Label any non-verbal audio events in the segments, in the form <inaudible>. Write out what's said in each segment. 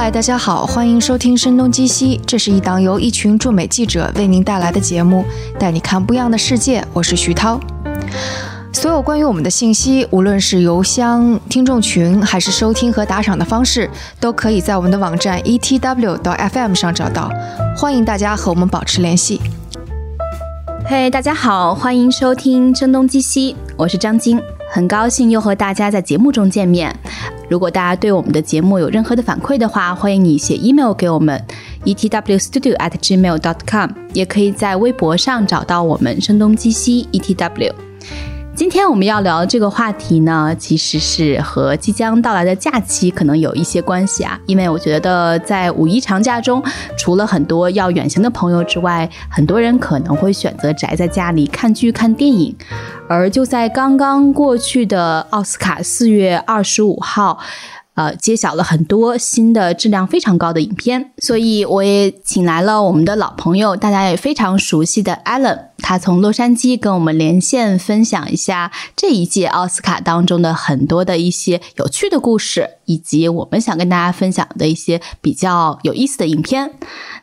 嗨，大家好，欢迎收听《声东击西》，这是一档由一群驻美记者为您带来的节目，带你看不一样的世界。我是徐涛。所有关于我们的信息，无论是邮箱、听众群，还是收听和打赏的方式，都可以在我们的网站 etw 到 fm 上找到。欢迎大家和我们保持联系。嘿，大家好，欢迎收听《声东击西》，我是张晶，很高兴又和大家在节目中见面。如果大家对我们的节目有任何的反馈的话，欢迎你写 email 给我们 etwstudio@gmail.com，也可以在微博上找到我们“声东击西 ETW”。今天我们要聊的这个话题呢，其实是和即将到来的假期可能有一些关系啊。因为我觉得在五一长假中，除了很多要远行的朋友之外，很多人可能会选择宅在家里看剧、看电影。而就在刚刚过去的奥斯卡四月二十五号。呃，揭晓了很多新的质量非常高的影片，所以我也请来了我们的老朋友，大家也非常熟悉的 Alan，他从洛杉矶跟我们连线，分享一下这一届奥斯卡当中的很多的一些有趣的故事，以及我们想跟大家分享的一些比较有意思的影片。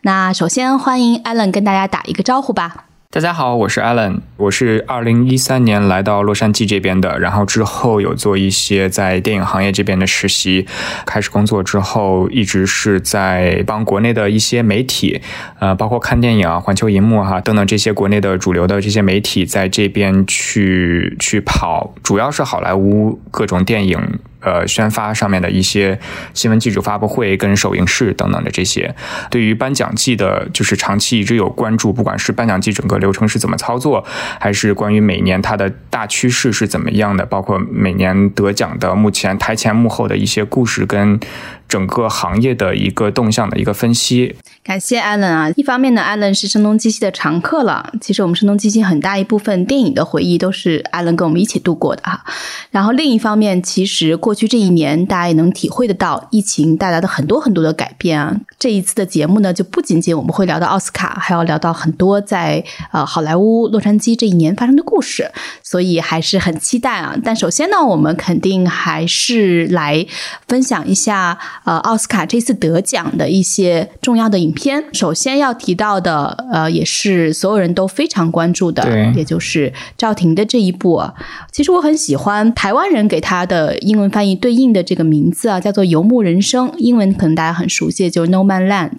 那首先欢迎 Alan 跟大家打一个招呼吧。大家好，我是 Alan，我是二零一三年来到洛杉矶这边的，然后之后有做一些在电影行业这边的实习，开始工作之后一直是在帮国内的一些媒体，呃，包括看电影啊、环球银幕哈等等这些国内的主流的这些媒体在这边去去跑，主要是好莱坞各种电影。呃，宣发上面的一些新闻记者发布会跟首映式等等的这些，对于颁奖季的，就是长期一直有关注，不管是颁奖季整个流程是怎么操作，还是关于每年它的大趋势是怎么样的，包括每年得奖的目前台前幕后的一些故事跟。整个行业的一个动向的一个分析。感谢艾伦啊！一方面呢，艾伦是声东击西的常客了。其实我们声东击西很大一部分电影的回忆都是艾伦跟我们一起度过的哈。然后另一方面，其实过去这一年，大家也能体会得到疫情带来的很多很多的改变啊。这一次的节目呢，就不仅仅我们会聊到奥斯卡，还要聊到很多在呃好莱坞洛杉矶这一年发生的故事，所以还是很期待啊。但首先呢，我们肯定还是来分享一下。呃，奥斯卡这次得奖的一些重要的影片，首先要提到的，呃，也是所有人都非常关注的，也就是赵婷的这一部。其实我很喜欢台湾人给他的英文翻译对应的这个名字啊，叫做《游牧人生》，英文可能大家很熟悉，就是《No Man Land》。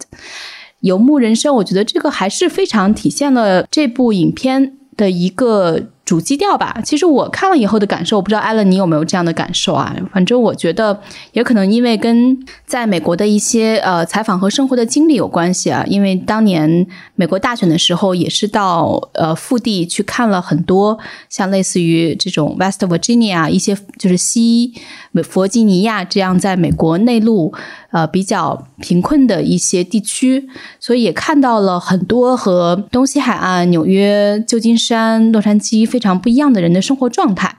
游牧人生，我觉得这个还是非常体现了这部影片的一个。主基调吧，其实我看了以后的感受，我不知道艾伦你有没有这样的感受啊？反正我觉得也可能因为跟在美国的一些呃采访和生活的经历有关系啊。因为当年美国大选的时候，也是到呃腹地去看了很多像类似于这种 West Virginia 一些就是西弗吉尼亚这样在美国内陆。呃，比较贫困的一些地区，所以也看到了很多和东西海岸、纽约、旧金山、洛杉矶非常不一样的人的生活状态。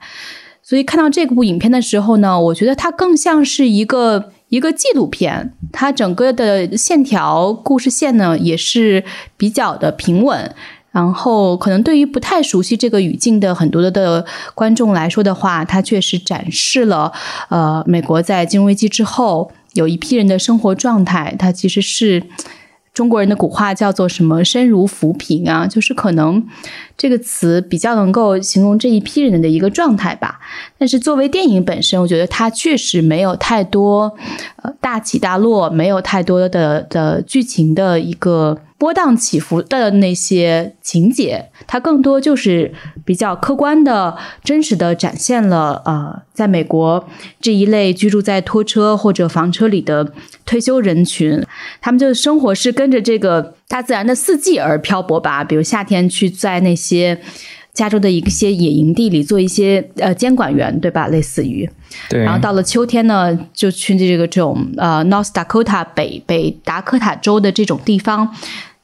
所以看到这部影片的时候呢，我觉得它更像是一个一个纪录片，它整个的线条、故事线呢也是比较的平稳。然后，可能对于不太熟悉这个语境的很多的观众来说的话，它确实展示了呃，美国在金融危机之后。有一批人的生活状态，他其实是中国人的古话叫做什么“身如浮萍”啊，就是可能这个词比较能够形容这一批人的一个状态吧。但是作为电影本身，我觉得它确实没有太多呃大起大落，没有太多的的剧情的一个。波荡起伏的那些情节，它更多就是比较客观的、真实的展现了呃，在美国这一类居住在拖车或者房车里的退休人群，他们就生活是跟着这个大自然的四季而漂泊吧。比如夏天去在那些加州的一些野营地里做一些呃监管员，对吧？类似于，对。然后到了秋天呢，就去这个这种呃 North Dakota 北北达科塔州的这种地方。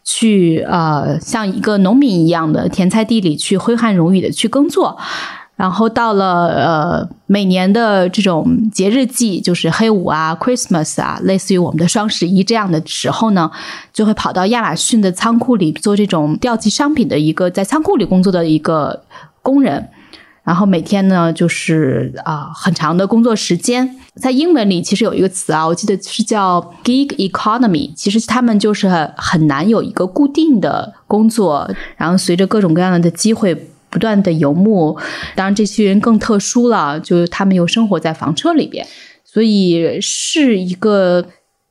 去呃，像一个农民一样的田菜地里去挥汗如雨的去耕作，然后到了呃每年的这种节日季，就是黑五啊、Christmas 啊，类似于我们的双十一这样的时候呢，就会跑到亚马逊的仓库里做这种调集商品的一个在仓库里工作的一个工人。然后每天呢就是啊、很长的工作时间。在英文里其实有一个词啊，我记得是叫 gig economy，其实他们就是很很难有一个固定的工作，然后随着各种各样的机会。不断的游牧，当然这些人更特殊了，就是他们又生活在房车里边，所以是一个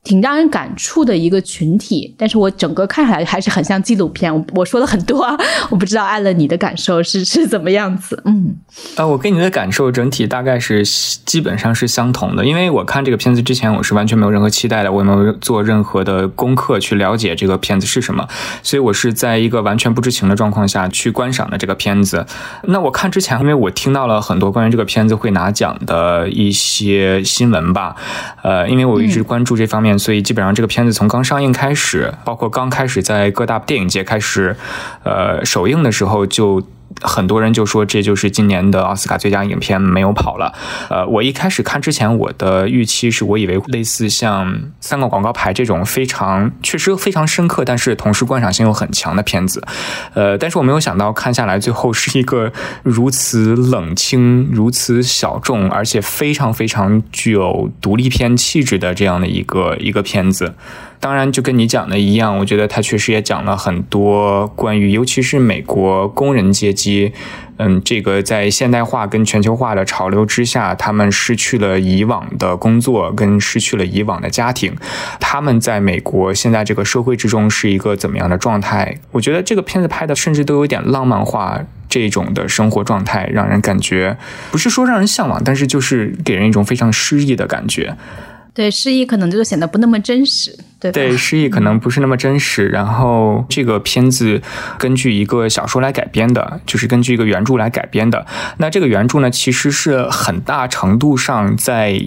挺让人感触的一个群体。但是我整个看下来还是很像纪录片。我我说了很多啊，<laughs> 我不知道艾伦你的感受是是怎么样子？嗯，呃，我跟你的感受整体大概是基本上是相同的，因为我看这个片子之前，我是完全没有任何期待的，我也没有做任何的功课去了解这个片子是什么，所以我是在一个完全不知情的状况下去观赏的这个片子。那我看之前，因为我听到了很多关于这个片子会拿奖的一些新闻吧，呃，因为我一直关注这方面，所以基本上这个片子从刚上映开始，包括刚开始在各大电影节开始，呃，首映的时候就。很多人就说这就是今年的奥斯卡最佳影片没有跑了。呃，我一开始看之前，我的预期是我以为类似像三个广告牌这种非常确实非常深刻，但是同时观赏性又很强的片子。呃，但是我没有想到看下来最后是一个如此冷清、如此小众，而且非常非常具有独立片气质的这样的一个一个片子。当然，就跟你讲的一样，我觉得他确实也讲了很多关于，尤其是美国工人阶级，嗯，这个在现代化跟全球化的潮流之下，他们失去了以往的工作，跟失去了以往的家庭，他们在美国现在这个社会之中是一个怎么样的状态？我觉得这个片子拍的甚至都有点浪漫化。这种的生活状态让人感觉不是说让人向往，但是就是给人一种非常诗意的感觉。对，失忆可能就显得不那么真实，对吧？对，诗意可能不是那么真实。然后这个片子根据一个小说来改编的，就是根据一个原著来改编的。那这个原著呢，其实是很大程度上在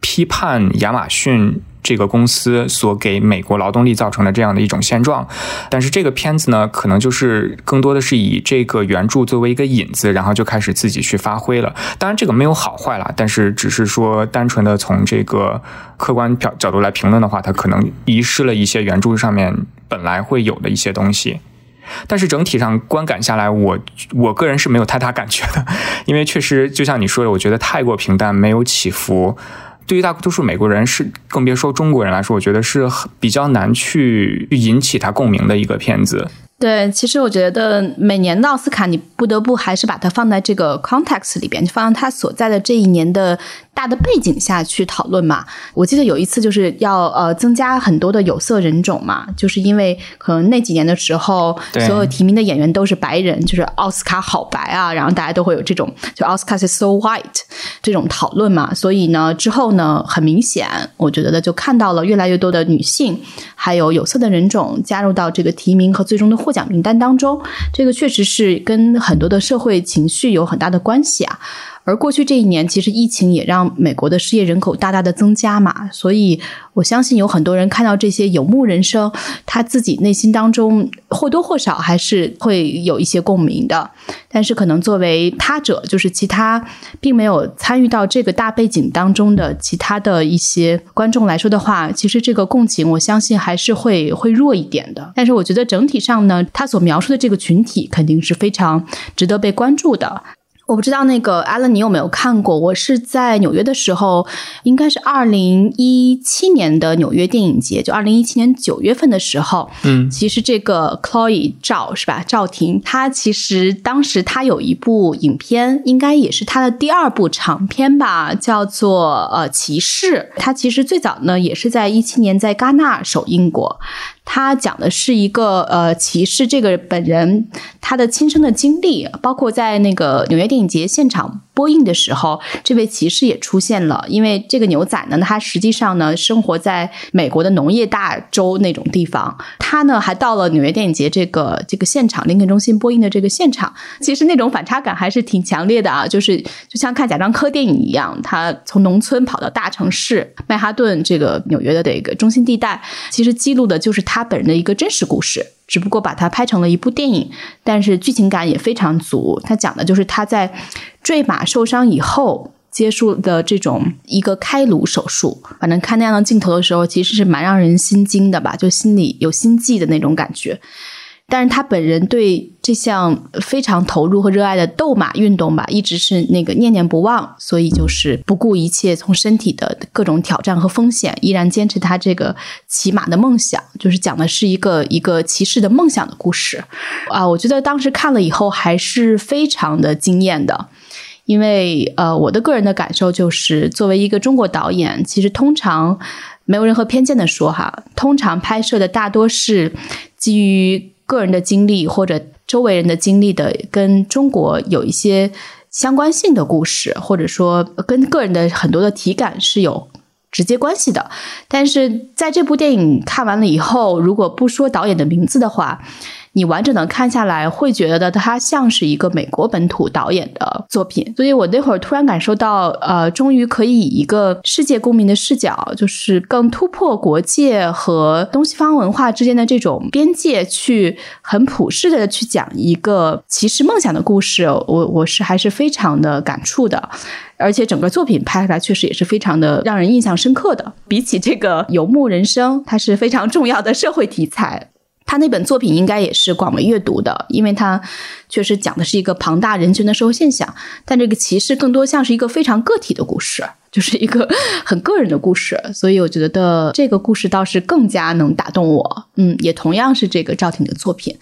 批判亚马逊。这个公司所给美国劳动力造成的这样的一种现状，但是这个片子呢，可能就是更多的是以这个原著作为一个引子，然后就开始自己去发挥了。当然，这个没有好坏啦，但是只是说单纯的从这个客观角角度来评论的话，它可能遗失了一些原著上面本来会有的一些东西。但是整体上观感下来，我我个人是没有太大感觉的，因为确实就像你说的，我觉得太过平淡，没有起伏。对于大多数美国人是，更别说中国人来说，我觉得是比较难去引起他共鸣的一个片子。对，其实我觉得每年的奥斯卡，你不得不还是把它放在这个 context 里边，就放在它所在的这一年的大的背景下去讨论嘛。我记得有一次就是要呃增加很多的有色人种嘛，就是因为可能那几年的时候，所有提名的演员都是白人，就是奥斯卡好白啊，然后大家都会有这种就奥斯卡是 so white 这种讨论嘛。所以呢，之后呢，很明显，我觉得就看到了越来越多的女性还有有色的人种加入到这个提名和最终的获奖名单当中，这个确实是跟很多的社会情绪有很大的关系啊。而过去这一年，其实疫情也让美国的失业人口大大的增加嘛，所以我相信有很多人看到这些游牧人生，他自己内心当中或多或少还是会有一些共鸣的。但是可能作为他者，就是其他并没有参与到这个大背景当中的其他的一些观众来说的话，其实这个共情，我相信还是会会弱一点的。但是我觉得整体上呢，他所描述的这个群体肯定是非常值得被关注的。我不知道那个 Alan，你有没有看过？我是在纽约的时候，应该是二零一七年的纽约电影节，就二零一七年九月份的时候。嗯，其实这个 Chloe 赵是吧？赵婷，她其实当时她有一部影片，应该也是她的第二部长片吧，叫做呃《骑士》。她其实最早呢，也是在一七年在戛纳首映过。他讲的是一个呃骑士这个本人他的亲身的经历，包括在那个纽约电影节现场播映的时候，这位骑士也出现了。因为这个牛仔呢，他实际上呢生活在美国的农业大州那种地方，他呢还到了纽约电影节这个这个现场林肯中心播映的这个现场，其实那种反差感还是挺强烈的啊，就是就像看贾樟柯电影一样，他从农村跑到大城市曼哈顿这个纽约的这个中心地带，其实记录的就是他。他本人的一个真实故事，只不过把它拍成了一部电影，但是剧情感也非常足。他讲的就是他在坠马受伤以后接受的这种一个开颅手术。反正看那样的镜头的时候，其实是蛮让人心惊的吧，就心里有心悸的那种感觉。但是他本人对这项非常投入和热爱的斗马运动吧，一直是那个念念不忘，所以就是不顾一切，从身体的各种挑战和风险，依然坚持他这个骑马的梦想。就是讲的是一个一个骑士的梦想的故事啊！我觉得当时看了以后还是非常的惊艳的，因为呃，我的个人的感受就是，作为一个中国导演，其实通常没有任何偏见的说哈，通常拍摄的大多是基于。个人的经历或者周围人的经历的，跟中国有一些相关性的故事，或者说跟个人的很多的体感是有直接关系的。但是在这部电影看完了以后，如果不说导演的名字的话。你完整的看下来，会觉得它像是一个美国本土导演的作品，所以我那会儿突然感受到，呃，终于可以以一个世界公民的视角，就是更突破国界和东西方文化之间的这种边界，去很普世的去讲一个骑士梦想的故事。我我是还是非常的感触的，而且整个作品拍下来确实也是非常的让人印象深刻的。比起这个游牧人生，它是非常重要的社会题材。他那本作品应该也是广为阅读的，因为他确实讲的是一个庞大人群的社会现象。但这个歧视更多像是一个非常个体的故事，<laughs> 就是一个很个人的故事。所以我觉得这个故事倒是更加能打动我。嗯，也同样是这个赵婷的作品。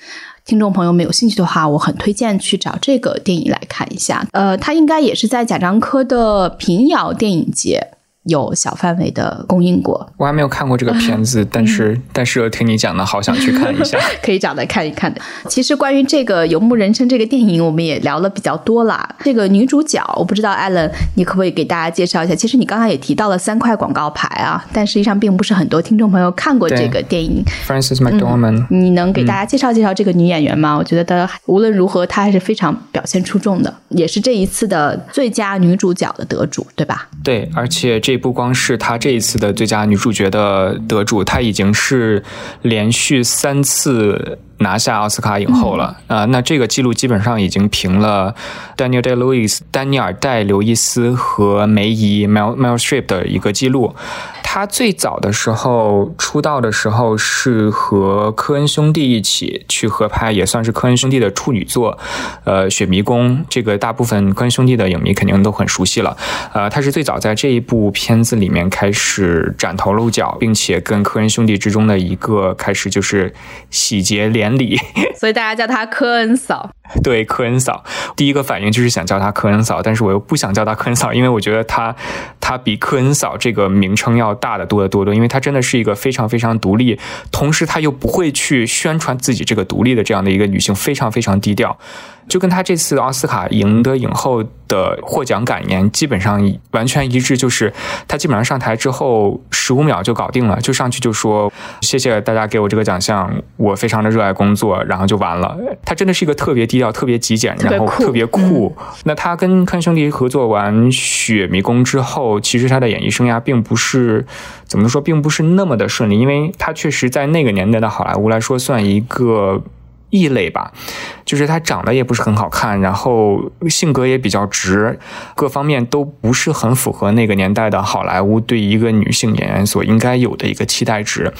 听众朋友们有兴趣的话，我很推荐去找这个电影来看一下。呃，他应该也是在贾樟柯的平遥电影节。有小范围的供应过，我还没有看过这个片子，但是但是听你讲的好想去看一下，<laughs> 可以找来看一看的。其实关于这个《游牧人生》这个电影，我们也聊了比较多啦。这个女主角，我不知道艾伦，你可不可以给大家介绍一下？其实你刚才也提到了三块广告牌啊，但实际上并不是很多听众朋友看过这个电影。Frances McDormand，你能给大家介绍介绍这个女演员吗？我觉得她无论如何，她还是非常表现出众的，也是这一次的最佳女主角的得主，对吧？对，而且这。这不光是她这一次的最佳女主角的得主，她已经是连续三次拿下奥斯卡影后了啊！那这个记录基本上已经平了 Daniel Day Lewis、丹尼尔戴刘易斯和梅姨 Mel Mel Strip 的一个记录。他最早的时候出道的时候是和科恩兄弟一起去合拍，也算是科恩兄弟的处女作，呃，《雪迷宫》这个大部分科恩兄弟的影迷肯定都很熟悉了。呃，他是最早在这一部片子里面开始崭头露角，并且跟科恩兄弟之中的一个开始就是喜结连理，<laughs> 所以大家叫他科恩嫂。<laughs> 对，科恩嫂，第一个反应就是想叫她科恩嫂，但是我又不想叫她科恩嫂，因为我觉得她，她比科恩嫂这个名称要大的多得多多，因为她真的是一个非常非常独立，同时她又不会去宣传自己这个独立的这样的一个女性，非常非常低调。就跟他这次奥斯卡赢得影后的获奖感言基本上完全一致，就是他基本上上台之后十五秒就搞定了，就上去就说谢谢大家给我这个奖项，我非常的热爱工作，然后就完了。他真的是一个特别低调、特别极简，然后特别酷。那他跟康兄弟合作完《雪迷宫》之后，其实他的演艺生涯并不是怎么说，并不是那么的顺利，因为他确实在那个年代的好莱坞来说算一个。异类吧，就是她长得也不是很好看，然后性格也比较直，各方面都不是很符合那个年代的好莱坞对一个女性演员所应该有的一个期待值。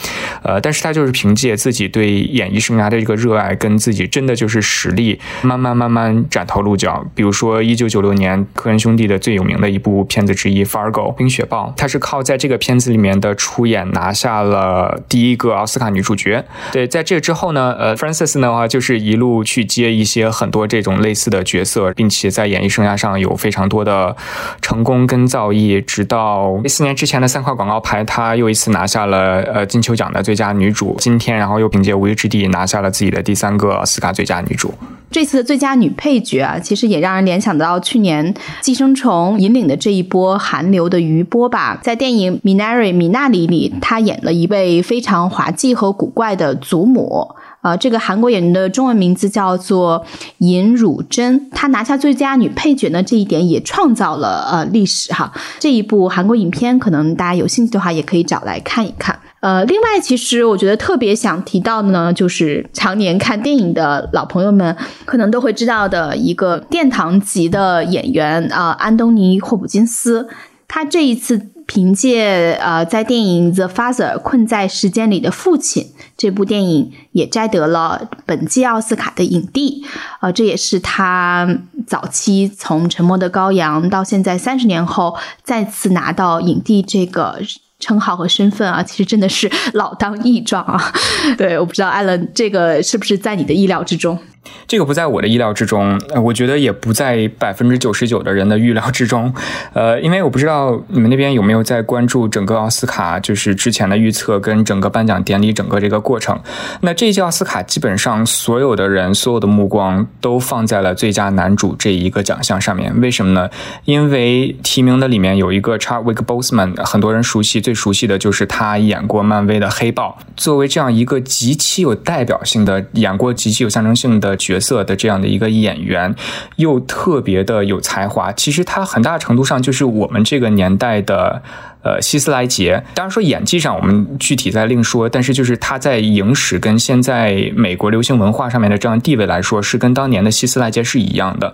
呃，但是她就是凭借自己对演艺生涯的一个热爱，跟自己真的就是实力，慢慢慢慢崭头露角。比如说，一九九六年科恩兄弟的最有名的一部片子之一《Fargo》冰雪暴，她是靠在这个片子里面的出演拿下了第一个奥斯卡女主角。对，在这之后呢，呃，Frances 呢。就是一路去接一些很多这种类似的角色，并且在演艺生涯上有非常多的成功跟造诣。直到一四年之前的三块广告牌，她又一次拿下了呃金球奖的最佳女主。今天，然后又凭借《无依之地》拿下了自己的第三个奥斯卡最佳女主。这次的最佳女配角啊，其实也让人联想到去年《寄生虫》引领的这一波韩流的余波吧。在电影《米娜瑞米娜里》里，她演了一位非常滑稽和古怪的祖母。呃，这个韩国演员的中文名字叫做尹汝贞，她拿下最佳女配角呢，这一点也创造了呃历史哈。这一部韩国影片，可能大家有兴趣的话，也可以找来看一看。呃，另外，其实我觉得特别想提到的呢，就是常年看电影的老朋友们可能都会知道的一个殿堂级的演员啊，安东尼·霍普金斯，他这一次。凭借呃在电影《The Father》困在时间里的父亲这部电影，也摘得了本届奥斯卡的影帝。呃，这也是他早期从《沉默的羔羊》到现在三十年后再次拿到影帝这个。称号和身份啊，其实真的是老当益壮啊。对，我不知道艾伦这个是不是在你的意料之中。这个不在我的意料之中，呃我觉得也不在百分之九十九的人的预料之中。呃，因为我不知道你们那边有没有在关注整个奥斯卡，就是之前的预测跟整个颁奖典礼整个这个过程。那这届奥斯卡基本上所有的人所有的目光都放在了最佳男主这一个奖项上面。为什么呢？因为提名的里面有一个 Chadwick Boseman，很多人熟悉，最熟悉的就是他演过漫威的黑豹。作为这样一个极其有代表性的，演过极其有象征性的。角色的这样的一个演员，又特别的有才华。其实他很大程度上就是我们这个年代的呃希斯莱杰。当然说演技上我们具体再另说，但是就是他在影史跟现在美国流行文化上面的这样地位来说，是跟当年的希斯莱杰是一样的，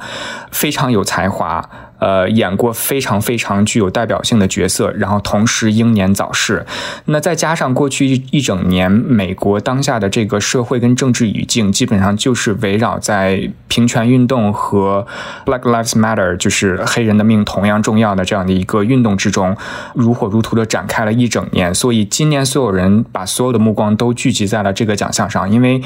非常有才华。呃，演过非常非常具有代表性的角色，然后同时英年早逝。那再加上过去一整年，美国当下的这个社会跟政治语境，基本上就是围绕在平权运动和 Black Lives Matter，就是黑人的命同样重要的这样的一个运动之中，如火如荼的展开了一整年。所以今年所有人把所有的目光都聚集在了这个奖项上，因为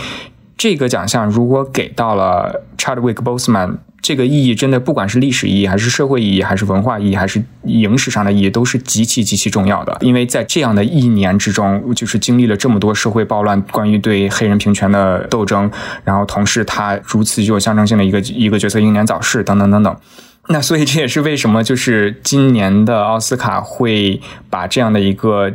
这个奖项如果给到了 Chadwick Boseman。这个意义真的，不管是历史意义，还是社会意义，还是文化意义，还是影史上的意义，都是极其极其重要的。因为在这样的一年之中，就是经历了这么多社会暴乱，关于对黑人平权的斗争，然后同时他如此具有象征性的一个一个角色英年早逝，等等等等。那所以这也是为什么，就是今年的奥斯卡会把这样的一个。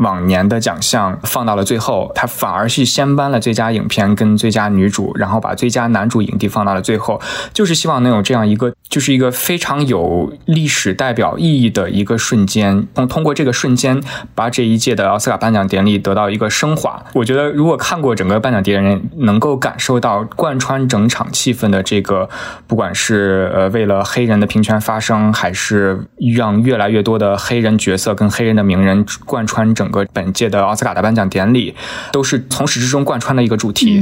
往年的奖项放到了最后，他反而是先颁了最佳影片跟最佳女主，然后把最佳男主影帝放到了最后，就是希望能有这样一个，就是一个非常有历史代表意义的一个瞬间，通通过这个瞬间把这一届的奥斯卡颁奖典礼得到一个升华。我觉得如果看过整个颁奖典礼，能够感受到贯穿整场气氛的这个，不管是呃为了黑人的平权发声，还是让越来越多的黑人角色跟黑人的名人贯穿整。个本届的奥斯卡的颁奖典礼都是从始至终贯穿的一个主题，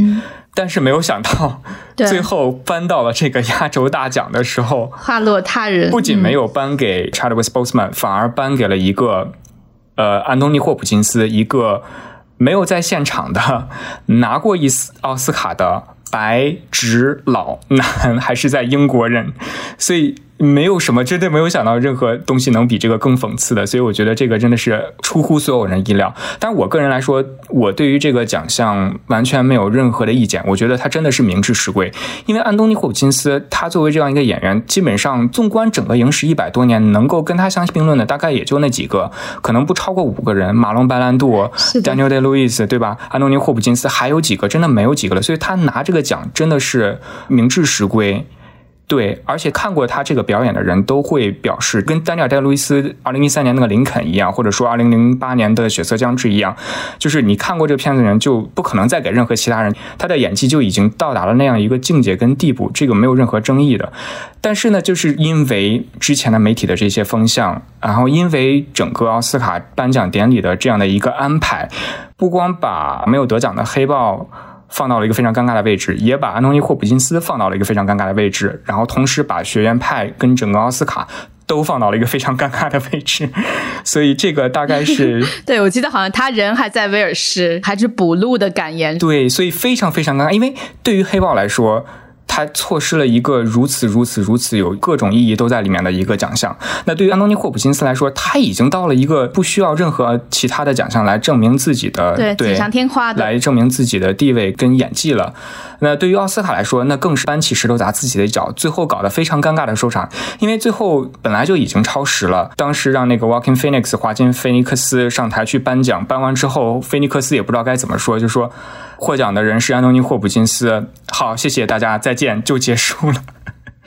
但是没有想到最后颁到了这个压轴大奖的时候，花落他人。不仅没有颁给 Chadwick Boseman，反而颁给了一个呃安东尼霍普金斯，一个没有在现场的拿过一次奥斯卡的白直老男，还是在英国人，所以。没有什么，真的没有想到任何东西能比这个更讽刺的，所以我觉得这个真的是出乎所有人意料。但是我个人来说，我对于这个奖项完全没有任何的意见。我觉得他真的是名至实归，因为安东尼霍普金斯他作为这样一个演员，基本上纵观整个影史一百多年，能够跟他相提并论的大概也就那几个，可能不超过五个人。马龙白兰度、Daniel Day Lewis，对吧？安东尼霍普金斯还有几个，真的没有几个了。所以他拿这个奖真的是名至实归。对，而且看过他这个表演的人都会表示，跟丹尼尔·戴路易斯二零一三年那个林肯一样，或者说二零零八年的血色将至一样，就是你看过这个片子的人就不可能再给任何其他人，他的演技就已经到达了那样一个境界跟地步，这个没有任何争议的。但是呢，就是因为之前的媒体的这些风向，然后因为整个奥斯卡颁奖典礼的这样的一个安排，不光把没有得奖的黑豹。放到了一个非常尴尬的位置，也把安东尼·霍普金斯放到了一个非常尴尬的位置，然后同时把学院派跟整个奥斯卡都放到了一个非常尴尬的位置，<laughs> 所以这个大概是 <laughs> 对我记得好像他人还在威尔士，还是补录的感言。对，所以非常非常尴尬，因为对于黑豹来说。他错失了一个如此如此如此有各种意义都在里面的一个奖项。那对于安东尼·霍普金斯来说，他已经到了一个不需要任何其他的奖项来证明自己的对锦上添花的来证明自己的地位跟演技了。那对于奥斯卡来说，那更是搬起石头砸自己的脚，最后搞得非常尴尬的收场。因为最后本来就已经超时了，当时让那个 Walking Phoenix 华金菲尼克斯上台去颁奖，颁完之后，菲尼克斯也不知道该怎么说，就说。获奖的人是安东尼·霍普金斯。好，谢谢大家，再见，就结束了。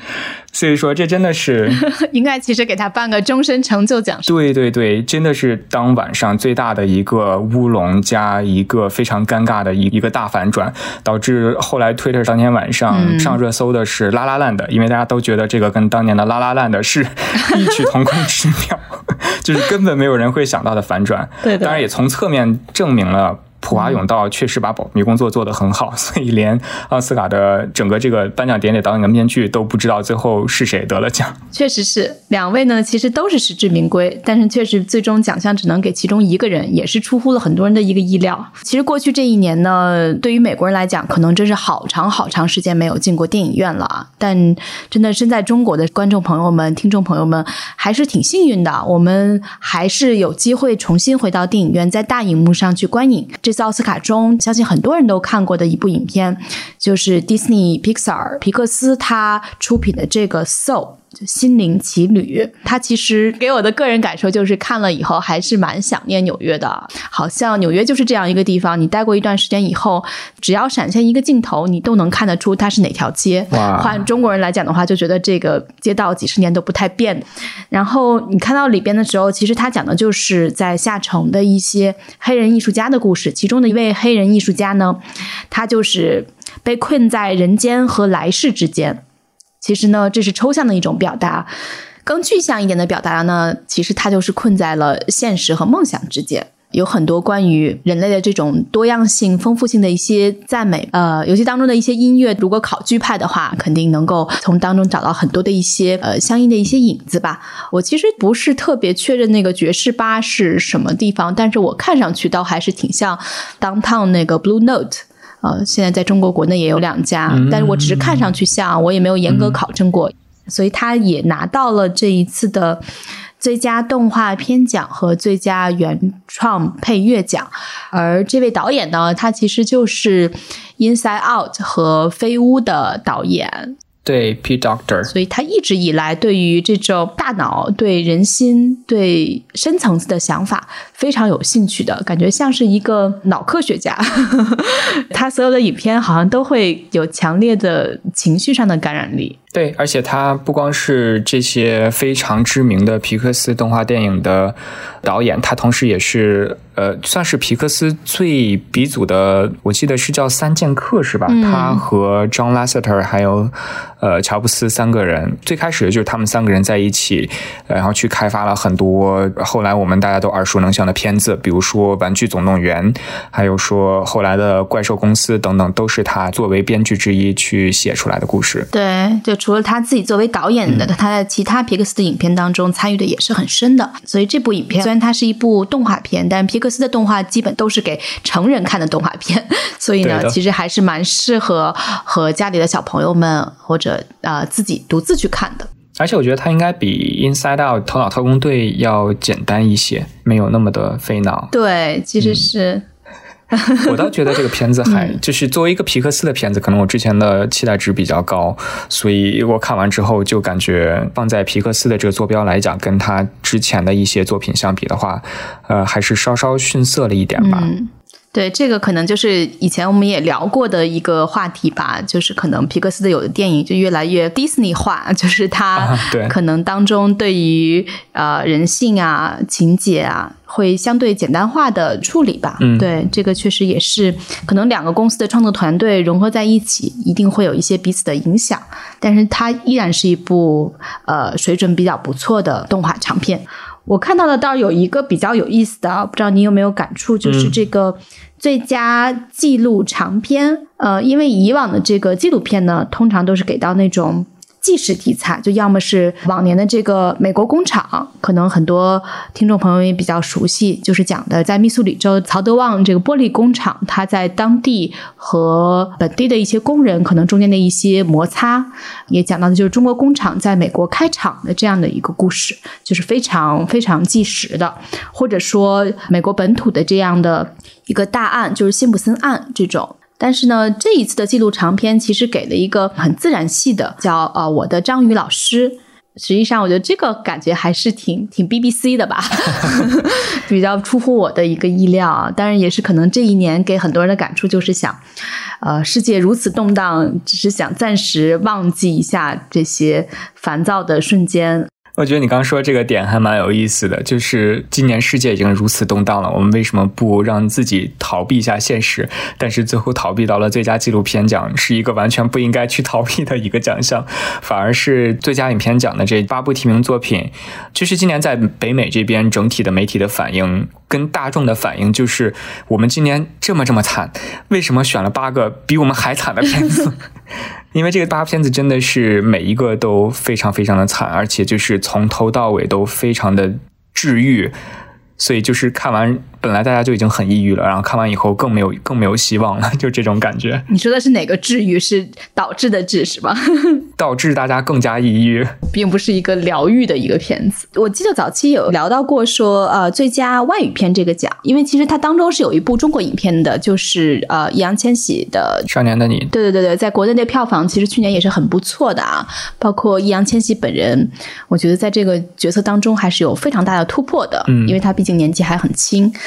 <laughs> 所以说，这真的是 <laughs> 应该其实给他颁个终身成就奖。对对对，真的是当晚上最大的一个乌龙加一个非常尴尬的一一个大反转，导致后来 Twitter 当天晚上上热搜的是拉拉烂的，因为大家都觉得这个跟当年的拉拉烂的是异曲同工之妙。<laughs> 就是根本没有人会想到的反转。对的当然也从侧面证明了。普华永道确实把保密工作做得很好，<laughs> 所以连奥斯卡的整个这个颁奖典礼导演的面具都不知道最后是谁得了奖。确实是两位呢，其实都是实至名归，但是确实最终奖项只能给其中一个人，也是出乎了很多人的一个意料。其实过去这一年呢，对于美国人来讲，可能真是好长好长时间没有进过电影院了啊。但真的身在中国的观众朋友们、听众朋友们，还是挺幸运的，我们还是有机会重新回到电影院，在大荧幕上去观影。这这次奥斯卡中，相信很多人都看过的一部影片，就是 Disney Pixar 皮克斯他出品的这个《Soul》。就心灵奇旅，它其实给我的个人感受就是看了以后还是蛮想念纽约的，好像纽约就是这样一个地方，你待过一段时间以后，只要闪现一个镜头，你都能看得出它是哪条街。换中国人来讲的话，就觉得这个街道几十年都不太变。然后你看到里边的时候，其实他讲的就是在下城的一些黑人艺术家的故事，其中的一位黑人艺术家呢，他就是被困在人间和来世之间。其实呢，这是抽象的一种表达。更具象一点的表达呢，其实它就是困在了现实和梦想之间。有很多关于人类的这种多样性、丰富性的一些赞美，呃，游戏当中的一些音乐，如果考据派的话，肯定能够从当中找到很多的一些呃相应的一些影子吧。我其实不是特别确认那个爵士吧是什么地方，但是我看上去倒还是挺像 downtown 那个 Blue Note。呃，现在在中国国内也有两家，但是我只是看上去像，我也没有严格考证过，所以他也拿到了这一次的最佳动画片奖和最佳原创配乐奖。而这位导演呢，他其实就是《Inside Out》和《飞屋》的导演，对，P Doctor，所以他一直以来对于这种大脑、对人心、对深层次的想法非常有兴趣的感觉，像是一个脑科学家。<laughs> 他所有的影片好像都会有强烈的情绪上的感染力。对，而且他不光是这些非常知名的皮克斯动画电影的导演，他同时也是呃，算是皮克斯最鼻祖的，我记得是叫三剑客是吧？嗯他和 John Lasseter 还有呃乔布斯三个人，最开始就是他们三个人在一起，呃然后去开发了很多后来我们大家都耳熟能详的片子，比如说《玩具总动员》，还有说后来的怪兽公司等等，都是他作为编剧之一去写出来的故事。对，就除了他自己作为导演的，他在其他皮克斯的影片当中参与的也是很深的。所以这部影片虽然它是一部动画片，但皮克斯的动画基本都是给成人看的动画片，<laughs> 所以呢其实还是蛮适合和家里的小朋友们或者呃自己独自去看的。而且我觉得它应该比《Inside Out》头脑特工队要简单一些，没有那么的费脑。对，其实是。<laughs> 我倒觉得这个片子还就是作为一个皮克斯的片子，可能我之前的期待值比较高，所以我看完之后就感觉放在皮克斯的这个坐标来讲，跟他之前的一些作品相比的话，呃，还是稍稍逊色了一点吧。嗯，对，这个可能就是以前我们也聊过的一个话题吧，就是可能皮克斯的有的电影就越来越 Disney 化，就是它可能当中对于呃人性啊、情节啊。会相对简单化的处理吧，嗯对，这个确实也是可能两个公司的创作团队融合在一起，一定会有一些彼此的影响，但是它依然是一部呃水准比较不错的动画长片。我看到的倒有一个比较有意思的啊，不知道你有没有感触，就是嗯这个最佳纪录长片。呃，因为以往的这个纪录片呢，通常都是给到那种。纪实题材，就要么是往年的这个美国工厂，可能很多听众朋友也比较熟悉，就是讲的在密苏里州曹德旺这个玻璃工厂，它在当地和本地的一些工人可能中间的一些摩擦，也讲到的就是中国工厂在美国开厂的这样的一个故事，就是非常非常纪实的，或者说美国本土的这样的一个大案，就是辛普森案这种。但是呢，这一次的纪录长片其实给了一个很自然系的，叫呃我的章鱼老师。实际上，我觉得这个感觉还是挺挺 BBC 的吧，<laughs> 比较出乎我的一个意料啊。当然，也是可能这一年给很多人的感触就是想，呃，世界如此动荡，只是想暂时忘记一下这些烦躁的瞬间。我觉得你刚说这个点还蛮有意思的，就是今年世界已经如此动荡了，我们为什么不让自己逃避一下现实？但是最后逃避到了最佳纪录片奖，是一个完全不应该去逃避的一个奖项，反而是最佳影片奖的这八部提名作品，就是今年在北美这边整体的媒体的反应跟大众的反应，就是我们今年这么这么惨，为什么选了八个比我们还惨的片子？<laughs> 因为这个大片子真的是每一个都非常非常的惨，而且就是从头到尾都非常的治愈，所以就是看完。本来大家就已经很抑郁了，然后看完以后更没有更没有希望了，<laughs> 就这种感觉。你说的是哪个治愈？是导致的治是吧？<laughs> <laughs> 导致大家更加抑郁，并不是一个疗愈的一个片子。我记得早期有聊到过说，呃，最佳外语片这个奖，因为其实它当中是有一部中国影片的，就是呃易烊千玺的《少年的你》。对对对对，在国内的票房其实去年也是很不错的啊，包括易烊千玺本人，我觉得在这个角色当中还是有非常大的突破的，嗯，因为他毕竟年纪还很轻。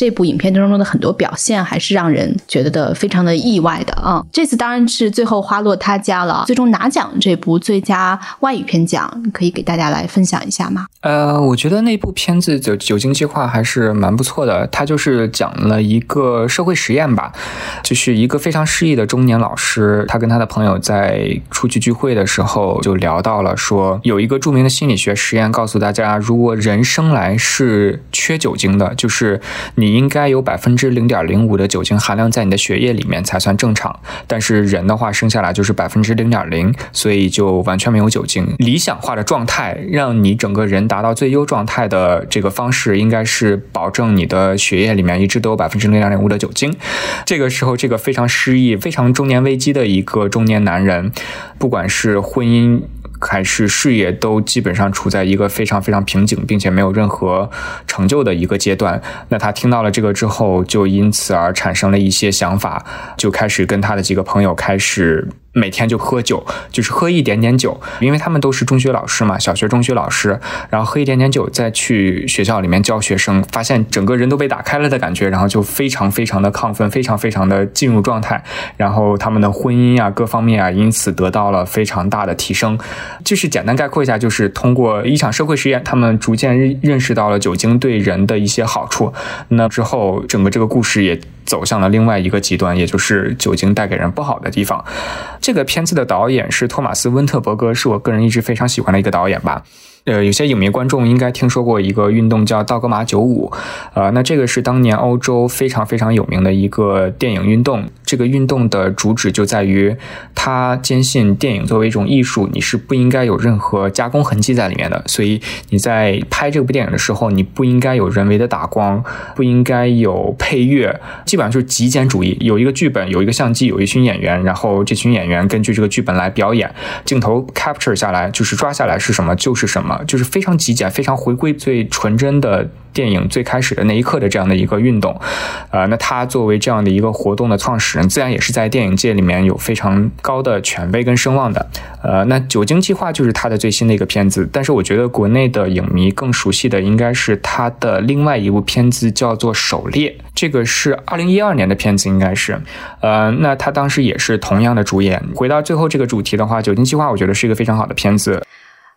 这部影片当中的很多表现还是让人觉得的非常的意外的啊！这次当然是最后花落他家了，最终拿奖这部最佳外语片奖，可以给大家来分享一下吗？呃，我觉得那部片子《酒酒精计划》还是蛮不错的，它就是讲了一个社会实验吧，就是一个非常失意的中年老师，他跟他的朋友在出去聚会的时候就聊到了，说有一个著名的心理学实验告诉大家，如果人生来是缺酒精的，就是你应该有百分之零点零五的酒精含量在你的血液里面才算正常，但是人的话生下来就是百分之零点零，所以就完全没有酒精。理想化的状态，让你整个人达到最优状态的这个方式，应该是保证你的血液里面一直都有百分之零点零五的酒精。这个时候，这个非常失意、非常中年危机的一个中年男人，不管是婚姻。还是事业都基本上处在一个非常非常瓶颈，并且没有任何成就的一个阶段。那他听到了这个之后，就因此而产生了一些想法，就开始跟他的几个朋友开始。每天就喝酒，就是喝一点点酒，因为他们都是中学老师嘛，小学、中学老师，然后喝一点点酒，再去学校里面教学生，发现整个人都被打开了的感觉，然后就非常非常的亢奋，非常非常的进入状态，然后他们的婚姻啊，各方面啊，因此得到了非常大的提升。就是简单概括一下，就是通过一场社会实验，他们逐渐认认识到了酒精对人的一些好处。那之后，整个这个故事也。走向了另外一个极端，也就是酒精带给人不好的地方。这个片子的导演是托马斯·温特伯格，是我个人一直非常喜欢的一个导演吧。呃，有些影迷观众应该听说过一个运动叫道格玛九五，呃，那这个是当年欧洲非常非常有名的一个电影运动。这个运动的主旨就在于，他坚信电影作为一种艺术，你是不应该有任何加工痕迹在里面的。所以你在拍这部电影的时候，你不应该有人为的打光，不应该有配乐，基本上就是极简主义。有一个剧本，有一个相机，有一群演员，然后这群演员根据这个剧本来表演，镜头 capture 下来就是抓下来是什么就是什么。啊就是非常极简、非常回归最纯真的电影最开始的那一刻的这样的一个运动，呃，那他作为这样的一个活动的创始人，自然也是在电影界里面有非常高的权威跟声望的。呃，那《酒精计划》就是他的最新的一个片子，但是我觉得国内的影迷更熟悉的应该是他的另外一部片子，叫做《狩猎》，这个是二零一二年的片子，应该是。呃，那他当时也是同样的主演。回到最后这个主题的话，《酒精计划》我觉得是一个非常好的片子。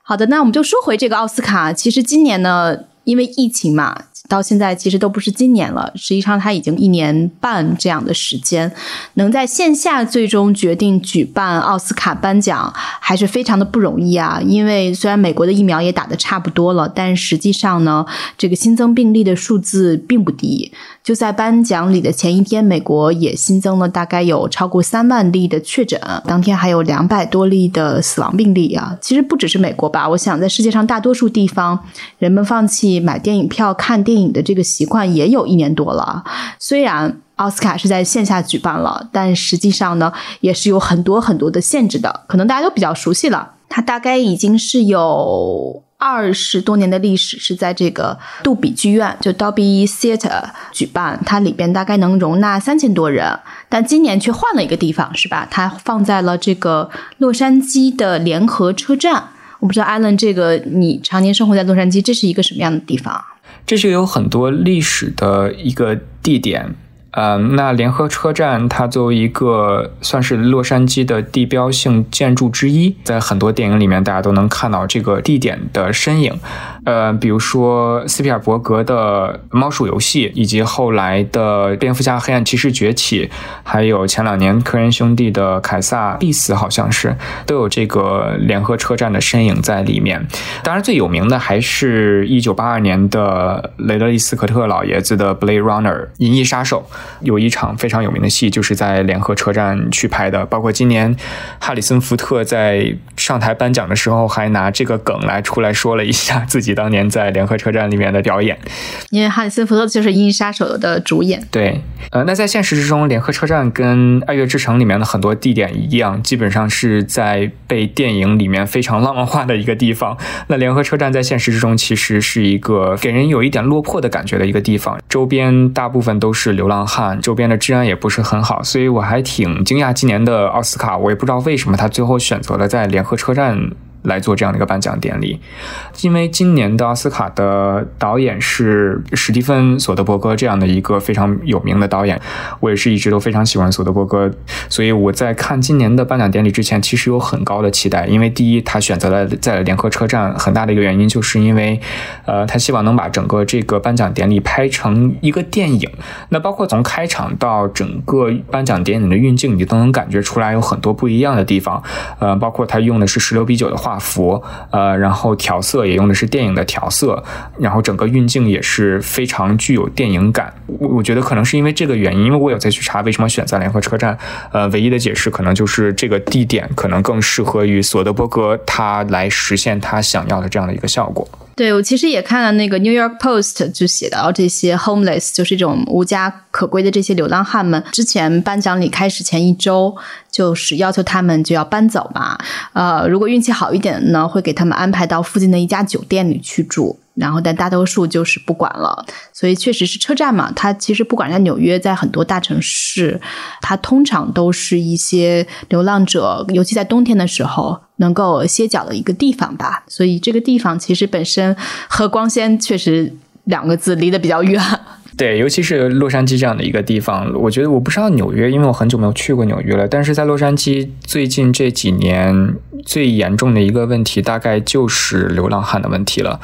好的，那我们就说回这个奥斯卡。其实今年呢，因为疫情嘛，到现在其实都不是今年了。实际上，它已经一年半这样的时间，能在线下最终决定举办奥斯卡颁奖，还是非常的不容易啊。因为虽然美国的疫苗也打的差不多了，但实际上呢，这个新增病例的数字并不低。就在颁奖礼的前一天，美国也新增了大概有超过三万例的确诊，当天还有两百多例的死亡病例啊。其实不只是美国吧，我想在世界上大多数地方，人们放弃买电影票看电电影的这个习惯也有一年多了。虽然奥斯卡是在线下举办了，但实际上呢，也是有很多很多的限制的。可能大家都比较熟悉了，它大概已经是有。二十多年的历史是在这个杜比剧院，就 Dolby Theater 举办，它里边大概能容纳三千多人，但今年却换了一个地方，是吧？它放在了这个洛杉矶的联合车站。我不知道 Allen，这个你常年生活在洛杉矶，这是一个什么样的地方？这就有很多历史的一个地点。嗯，那联合车站它作为一个算是洛杉矶的地标性建筑之一，在很多电影里面大家都能看到这个地点的身影。呃，比如说斯皮尔伯格的《猫鼠游戏》，以及后来的《蝙蝠侠：黑暗骑士崛起》，还有前两年科恩兄弟的《凯撒必死》，好像是都有这个联合车站的身影在里面。当然，最有名的还是一九八二年的雷德利·斯科特老爷子的《Blade Runner》《银翼杀手》。有一场非常有名的戏，就是在联合车站去拍的。包括今年哈里森福特在上台颁奖的时候，还拿这个梗来出来说了一下自己当年在联合车站里面的表演。因为哈里森福特就是《银翼杀手》的主演。对，呃，那在现实之中，联合车站跟《爱乐之城》里面的很多地点一样，基本上是在被电影里面非常浪漫化的一个地方。那联合车站在现实之中其实是一个给人有一点落魄的感觉的一个地方，周边大部分都是流浪汉。看周边的治安也不是很好，所以我还挺惊讶，今年的奥斯卡，我也不知道为什么他最后选择了在联合车站。来做这样的一个颁奖典礼，因为今年的奥斯卡的导演是史蒂芬·索德伯格这样的一个非常有名的导演，我也是一直都非常喜欢索德伯格，所以我在看今年的颁奖典礼之前，其实有很高的期待。因为第一，他选择了在联合车站，很大的一个原因就是因为，呃，他希望能把整个这个颁奖典礼拍成一个电影。那包括从开场到整个颁奖典礼的运镜，你都能感觉出来有很多不一样的地方。呃，包括他用的是十六比九的画。画幅，呃，然后调色也用的是电影的调色，然后整个运镜也是非常具有电影感。我我觉得可能是因为这个原因，因为我有再去查为什么选择联合车站，呃，唯一的解释可能就是这个地点可能更适合于索德伯格他来实现他想要的这样的一个效果。对我其实也看了那个 New York Post 就写到这些 homeless 就是这种无家可归的这些流浪汉们，之前颁奖礼开始前一周就是要求他们就要搬走嘛，呃，如果运气好一点呢，会给他们安排到附近的一家酒店里去住。然后，但大多数就是不管了，所以确实是车站嘛。它其实不管在纽约，在很多大城市，它通常都是一些流浪者，尤其在冬天的时候能够歇脚的一个地方吧。所以这个地方其实本身和光鲜确实两个字离得比较远。对，尤其是洛杉矶这样的一个地方，我觉得我不知道纽约，因为我很久没有去过纽约了。但是在洛杉矶最近这几年最严重的一个问题，大概就是流浪汉的问题了。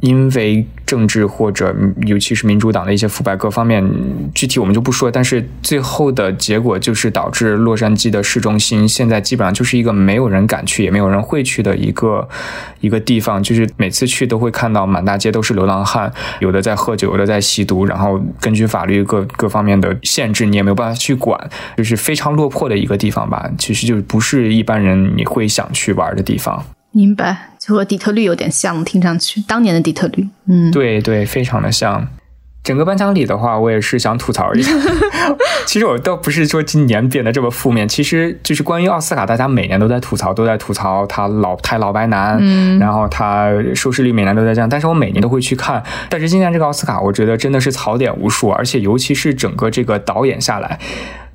因为政治或者尤其是民主党的一些腐败各方面，具体我们就不说。但是最后的结果就是导致洛杉矶的市中心现在基本上就是一个没有人敢去，也没有人会去的一个一个地方。就是每次去都会看到满大街都是流浪汉，有的在喝酒，有的在吸毒。然后根据法律各各方面的限制，你也没有办法去管，就是非常落魄的一个地方吧。其实就不是一般人你会想去玩的地方。明白，就和底特律有点像，听上去当年的底特律，嗯，对对，非常的像。整个颁奖礼的话，我也是想吐槽一下。<laughs> 其实我倒不是说今年变得这么负面，其实就是关于奥斯卡，大家每年都在吐槽，都在吐槽他老太老白男，嗯，然后他收视率每年都在降，但是我每年都会去看。但是今年这个奥斯卡，我觉得真的是槽点无数，而且尤其是整个这个导演下来。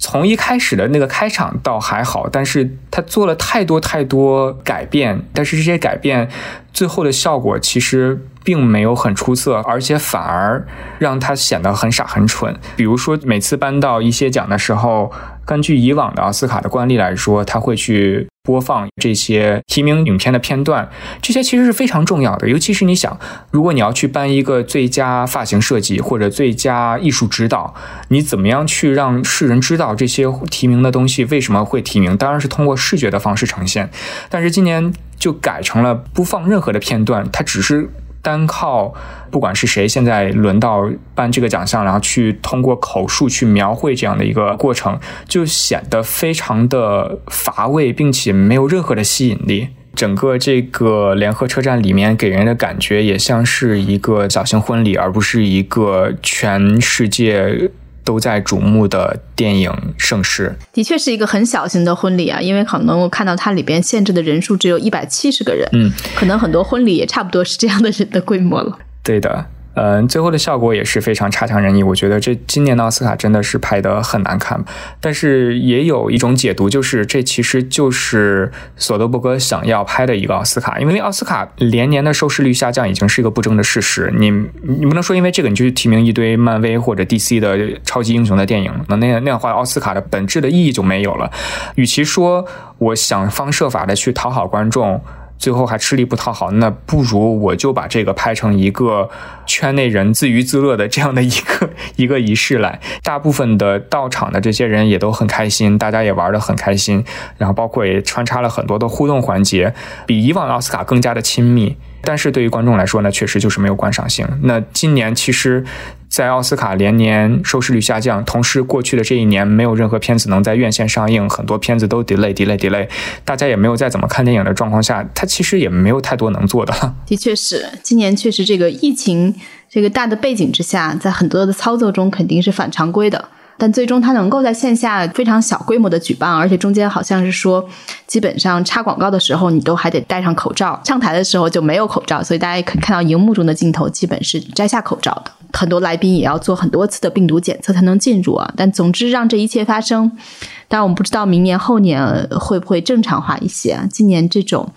从一开始的那个开场倒还好，但是他做了太多太多改变，但是这些改变最后的效果其实并没有很出色，而且反而让他显得很傻很蠢。比如说每次颁到一些奖的时候。根据以往的奥斯卡的惯例来说，他会去播放这些提名影片的片段，这些其实是非常重要的。尤其是你想，如果你要去颁一个最佳发型设计或者最佳艺术指导，你怎么样去让世人知道这些提名的东西为什么会提名？当然是通过视觉的方式呈现。但是今年就改成了不放任何的片段，它只是。单靠不管是谁，现在轮到颁这个奖项，然后去通过口述去描绘这样的一个过程，就显得非常的乏味，并且没有任何的吸引力。整个这个联合车站里面给人的感觉也像是一个小型婚礼，而不是一个全世界。都在瞩目的电影盛世，的确是一个很小型的婚礼啊，因为可能我看到它里边限制的人数只有一百七十个人，嗯，可能很多婚礼也差不多是这样的人的规模了。对的，嗯，最后的效果也是非常差强人意。我觉得这今年的奥斯卡真的是拍得很难看，但是也有一种解读，就是这其实就是索德伯格想要拍的一个奥斯卡，因为奥斯卡连年的收视率下降已经是一个不争的事实。你你不能说因为这个你就去提名一堆漫威或者 DC 的超级英雄的电影，那那样那样话奥斯卡的本质的意义就没有了。与其说我想方设法的去讨好观众。最后还吃力不讨好，那不如我就把这个拍成一个圈内人自娱自乐的这样的一个一个仪式来。大部分的到场的这些人也都很开心，大家也玩得很开心，然后包括也穿插了很多的互动环节，比以往的奥斯卡更加的亲密。但是对于观众来说呢，确实就是没有观赏性。那今年其实。在奥斯卡连年收视率下降，同时过去的这一年没有任何片子能在院线上映，很多片子都 delay delay delay，大家也没有再怎么看电影的状况下，它其实也没有太多能做的。<laughs> 的确是，今年确实这个疫情这个大的背景之下，在很多的操作中肯定是反常规的。但最终它能够在线下非常小规模的举办，而且中间好像是说，基本上插广告的时候你都还得戴上口罩，上台的时候就没有口罩，所以大家可以看到荧幕中的镜头基本是摘下口罩的。很多来宾也要做很多次的病毒检测才能进入啊。但总之让这一切发生，但我们不知道明年后年会不会正常化一些。今年这种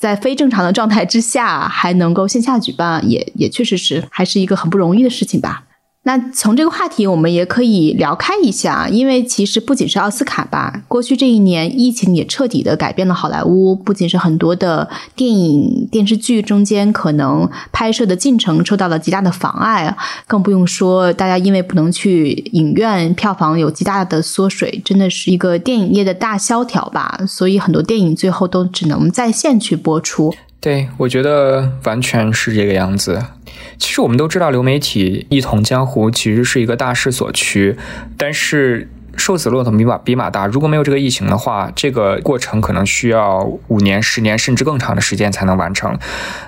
在非正常的状态之下还能够线下举办，也也确实是还是一个很不容易的事情吧。那从这个话题，我们也可以聊开一下，因为其实不仅是奥斯卡吧，过去这一年疫情也彻底的改变了好莱坞，不仅是很多的电影、电视剧中间可能拍摄的进程受到了极大的妨碍，更不用说大家因为不能去影院，票房有极大的缩水，真的是一个电影业的大萧条吧。所以很多电影最后都只能在线去播出。对，我觉得完全是这个样子。其实我们都知道，流媒体一统江湖其实是一个大势所趋，但是瘦死骆驼比马比马大。如果没有这个疫情的话，这个过程可能需要五年、十年甚至更长的时间才能完成。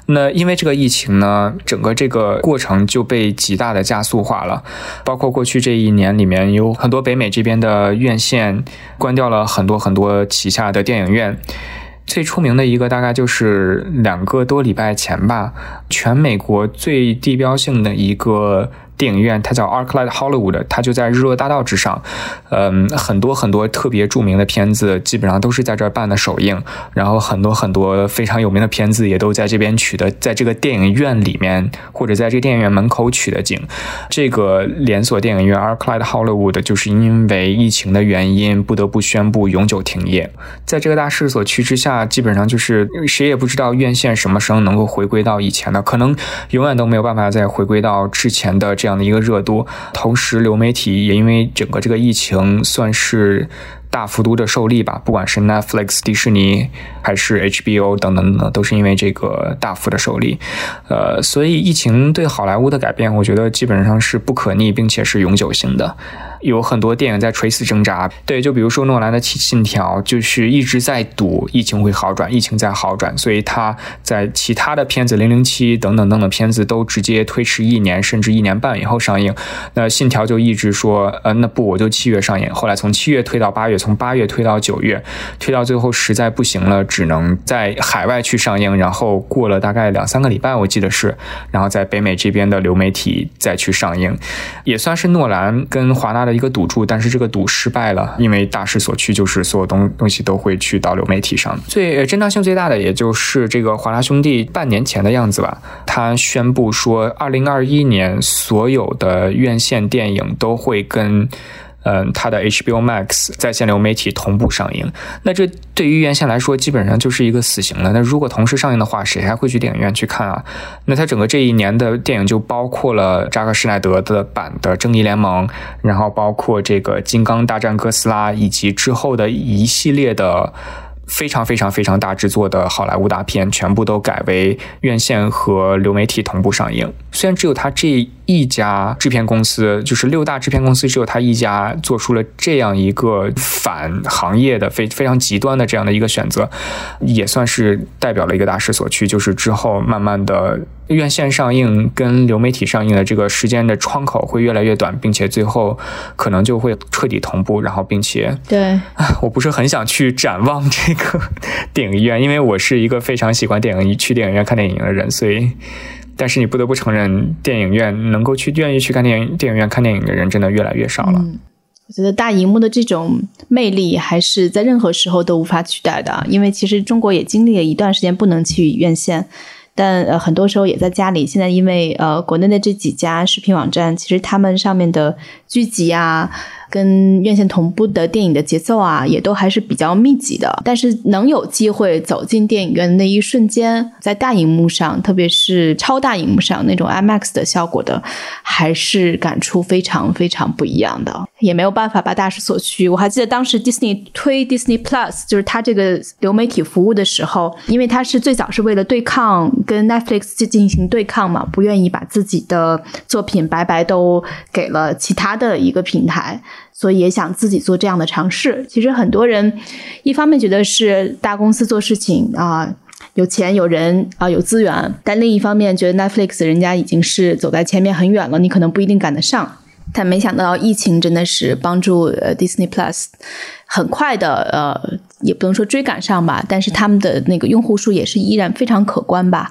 那因为这个疫情呢，整个这个过程就被极大的加速化了。包括过去这一年里面，有很多北美这边的院线关掉了很多很多旗下的电影院。最出名的一个大概就是两个多礼拜前吧，全美国最地标性的一个。电影院，它叫 ArcLight Hollywood，它就在日落大道之上。嗯，很多很多特别著名的片子，基本上都是在这儿办的首映。然后很多很多非常有名的片子，也都在这边取的，在这个电影院里面，或者在这个电影院门口取的景。这个连锁电影院 ArcLight Hollywood，就是因为疫情的原因，不得不宣布永久停业。在这个大势所趋之下，基本上就是谁也不知道院线什么时候能够回归到以前的，可能永远都没有办法再回归到之前的这。这样的一个热度，同时流媒体也因为整个这个疫情算是大幅度的受力吧，不管是 Netflix、迪士尼还是 HBO 等等等，都是因为这个大幅的受力。呃，所以疫情对好莱坞的改变，我觉得基本上是不可逆，并且是永久性的。有很多电影在垂死挣扎，对，就比如说诺兰的《信条》，就是一直在赌疫情会好转，疫情在好转，所以他在其他的片子《零零七》等等等等片子都直接推迟一年甚至一年半以后上映。那《信条》就一直说，呃，那不，我就七月上映。后来从七月推到八月，从八月推到九月，推到最后实在不行了，只能在海外去上映。然后过了大概两三个礼拜，我记得是，然后在北美这边的流媒体再去上映，也算是诺兰跟华纳。的一个赌注，但是这个赌失败了，因为大势所趋，就是所有东东西都会去到流媒体上。最震荡性最大的，也就是这个华纳兄弟半年前的样子吧，他宣布说，二零二一年所有的院线电影都会跟。嗯，它的 HBO Max 在线流媒体同步上映，那这对于原先来说基本上就是一个死刑了。那如果同时上映的话，谁还会去电影院去看啊？那它整个这一年的电影就包括了扎克施耐德的版的《正义联盟》，然后包括这个《金刚大战哥斯拉》，以及之后的一系列的。非常非常非常大制作的好莱坞大片，全部都改为院线和流媒体同步上映。虽然只有他这一家制片公司，就是六大制片公司，只有他一家做出了这样一个反行业的非非常极端的这样的一个选择，也算是代表了一个大势所趋，就是之后慢慢的。院线上映跟流媒体上映的这个时间的窗口会越来越短，并且最后可能就会彻底同步。然后，并且对，<laughs> 我不是很想去展望这个电影院，因为我是一个非常喜欢电影去电影院看电影的人，所以但是你不得不承认，电影院能够去愿意去看电影电影院看电影的人真的越来越少了。我觉得大荧幕的这种魅力还是在任何时候都无法取代的，因为其实中国也经历了一段时间不能去院线。但呃，很多时候也在家里。现在因为呃，国内的这几家视频网站，其实他们上面的剧集啊。跟院线同步的电影的节奏啊，也都还是比较密集的。但是能有机会走进电影院的那一瞬间，在大荧幕上，特别是超大荧幕上那种 IMAX 的效果的，还是感触非常非常不一样的。也没有办法把大势所趋。我还记得当时 Disney 推 Disney Plus，就是它这个流媒体服务的时候，因为它是最早是为了对抗跟 Netflix 进行对抗嘛，不愿意把自己的作品白白都给了其他的一个平台。所以也想自己做这样的尝试。其实很多人一方面觉得是大公司做事情啊，有钱有人啊有资源，但另一方面觉得 Netflix 人家已经是走在前面很远了，你可能不一定赶得上。但没想到疫情真的是帮助呃 Disney Plus 很快的呃，也不能说追赶上吧，但是他们的那个用户数也是依然非常可观吧。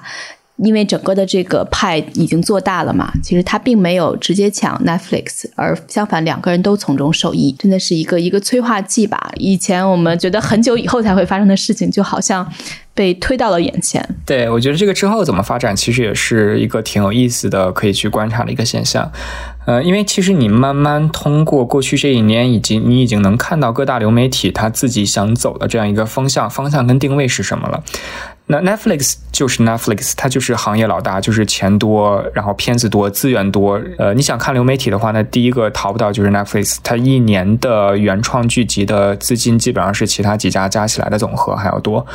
因为整个的这个派已经做大了嘛，其实他并没有直接抢 Netflix，而相反两个人都从中受益，真的是一个一个催化剂吧。以前我们觉得很久以后才会发生的事情，就好像被推到了眼前。对，我觉得这个之后怎么发展，其实也是一个挺有意思的，可以去观察的一个现象。呃，因为其实你慢慢通过过去这一年，以及你已经能看到各大流媒体他自己想走的这样一个方向、方向跟定位是什么了。那 Netflix 就是 Netflix，它就是行业老大，就是钱多，然后片子多，资源多。呃，你想看流媒体的话，那第一个逃不掉就是 Netflix，它一年的原创剧集的资金基本上是其他几家加起来的总和还要多。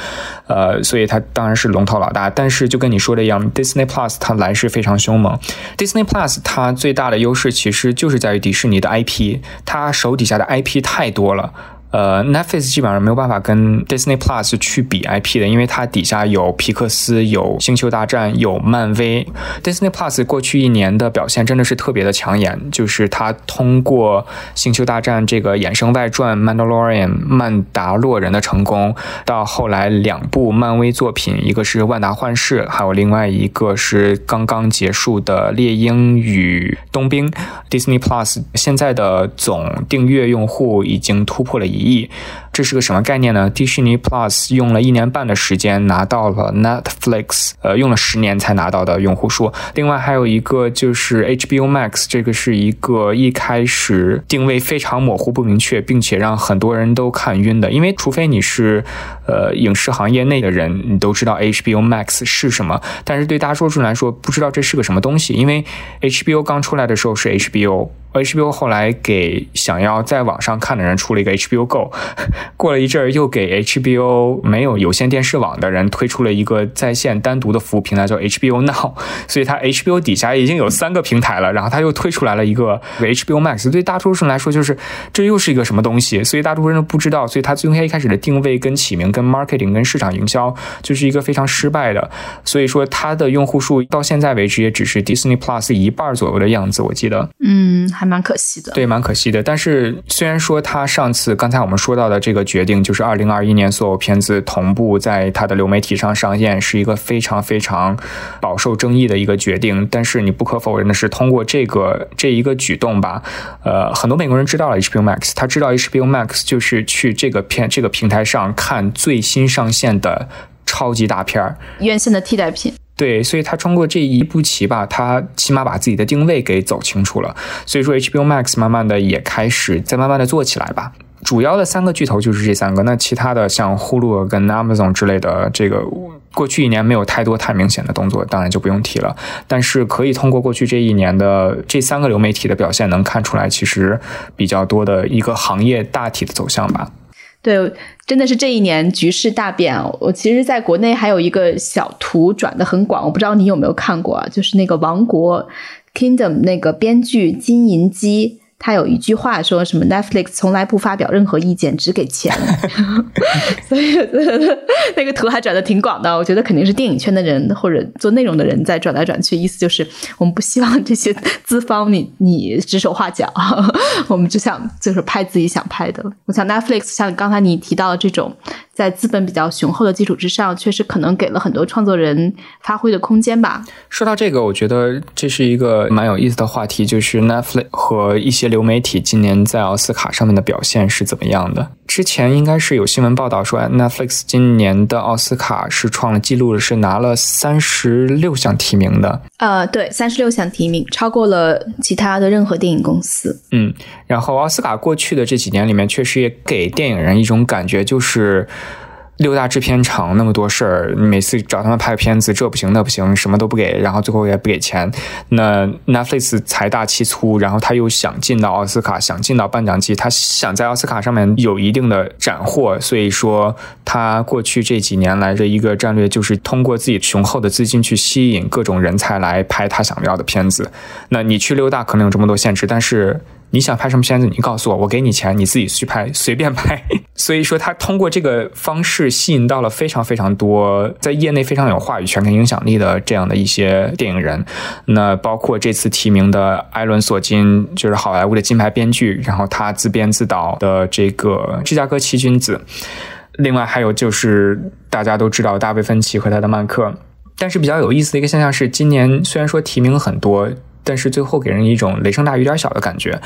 呃，所以它当然是龙头老大。但是就跟你说的一样，Disney Plus 它来势非常凶猛。Disney Plus 它最大的优势其实就是在于迪士尼的 IP，它手底下的 IP 太多了。呃，Netflix 基本上没有办法跟 Disney Plus 去比 IP 的，因为它底下有皮克斯、有星球大战、有漫威。Disney Plus 过去一年的表现真的是特别的抢眼，就是它通过星球大战这个衍生外传《曼达洛人》曼达洛人的成功，到后来两部漫威作品，一个是《万达幻视》，还有另外一个是刚刚结束的《猎鹰与冬兵》。Disney Plus 现在的总订阅用户已经突破了一。意，这是个什么概念呢？迪士尼 Plus 用了一年半的时间拿到了 Netflix，呃，用了十年才拿到的用户数。另外还有一个就是 HBO Max，这个是一个一开始定位非常模糊不明确，并且让很多人都看晕的。因为除非你是呃影视行业内的人，你都知道 HBO Max 是什么，但是对大多数人来说不知道这是个什么东西。因为 HBO 刚出来的时候是 HBO。HBO 后来给想要在网上看的人出了一个 HBO Go，过了一阵儿又给 HBO 没有有线电视网的人推出了一个在线单独的服务平台，叫 HBO Now。所以它 HBO 底下已经有三个平台了，然后它又推出来了一个 HBO Max。对大多数人来说，就是这又是一个什么东西？所以大多数人都不知道。所以它最一开始的定位、跟起名、跟 marketing、跟市场营销，就是一个非常失败的。所以说它的用户数到现在为止也只是 Disney Plus 一半左右的样子。我记得，嗯。还蛮可惜的，对，蛮可惜的。但是虽然说它上次刚才我们说到的这个决定，就是二零二一年所有片子同步在它的流媒体上上线，是一个非常非常饱受争议的一个决定。但是你不可否认的是，通过这个这一个举动吧，呃，很多美国人知道了 HBO Max，他知道 HBO Max 就是去这个片这个平台上看最新上线的超级大片儿，院线的替代品。对，所以他通过这一步棋吧，他起码把自己的定位给走清楚了。所以说，HBO Max 慢慢的也开始在慢慢的做起来吧。主要的三个巨头就是这三个，那其他的像 Hulu 跟 Amazon 之类的，这个过去一年没有太多太明显的动作，当然就不用提了。但是可以通过过去这一年的这三个流媒体的表现，能看出来其实比较多的一个行业大体的走向吧。对，真的是这一年局势大变。我其实在国内还有一个小图转的很广，我不知道你有没有看过，就是那个《王国》Kingdom 那个编剧金银姬。他有一句话说什么？Netflix 从来不发表任何意见，只给钱。<laughs> 所以那个图还转的挺广的。我觉得肯定是电影圈的人或者做内容的人在转来转去，意思就是我们不希望这些资方你你指手画脚，<laughs> 我们只想就是拍自己想拍的。我想 Netflix 像刚才你提到的这种在资本比较雄厚的基础之上，确实可能给了很多创作人发挥的空间吧。说到这个，我觉得这是一个蛮有意思的话题，就是 Netflix 和一些流媒体今年在奥斯卡上面的表现是怎么样的？之前应该是有新闻报道说，Netflix 今年的奥斯卡是创了记录的，是拿了三十六项提名的。呃，对，三十六项提名，超过了其他的任何电影公司。嗯，然后奥斯卡过去的这几年里面，确实也给电影人一种感觉，就是。六大制片厂那么多事儿，每次找他们拍片子，这不行那不行，什么都不给，然后最后也不给钱。那 Netflix 财大气粗，然后他又想进到奥斯卡，想进到颁奖季，他想在奥斯卡上面有一定的斩获。所以说，他过去这几年来的一个战略就是通过自己雄厚的资金去吸引各种人才来拍他想要的片子。那你去六大可能有这么多限制，但是。你想拍什么片子？你告诉我，我给你钱，你自己去拍，随便拍。所以说，他通过这个方式吸引到了非常非常多在业内非常有话语权跟影响力的这样的一些电影人。那包括这次提名的艾伦·索金，就是好莱坞的金牌编剧，然后他自编自导的这个《芝加哥七君子》。另外还有就是大家都知道大卫·芬奇和他的《曼克》。但是比较有意思的一个现象是，今年虽然说提名很多。但是最后给人一种雷声大雨点小的感觉，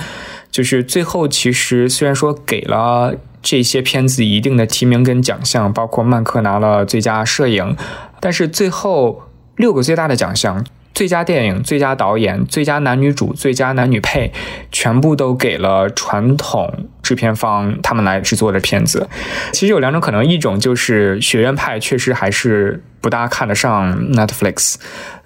就是最后其实虽然说给了这些片子一定的提名跟奖项，包括曼克拿了最佳摄影，但是最后六个最大的奖项。最佳电影、最佳导演、最佳男女主、最佳男女配，全部都给了传统制片方他们来制作的片子。其实有两种可能，一种就是学院派确实还是不大看得上 Netflix，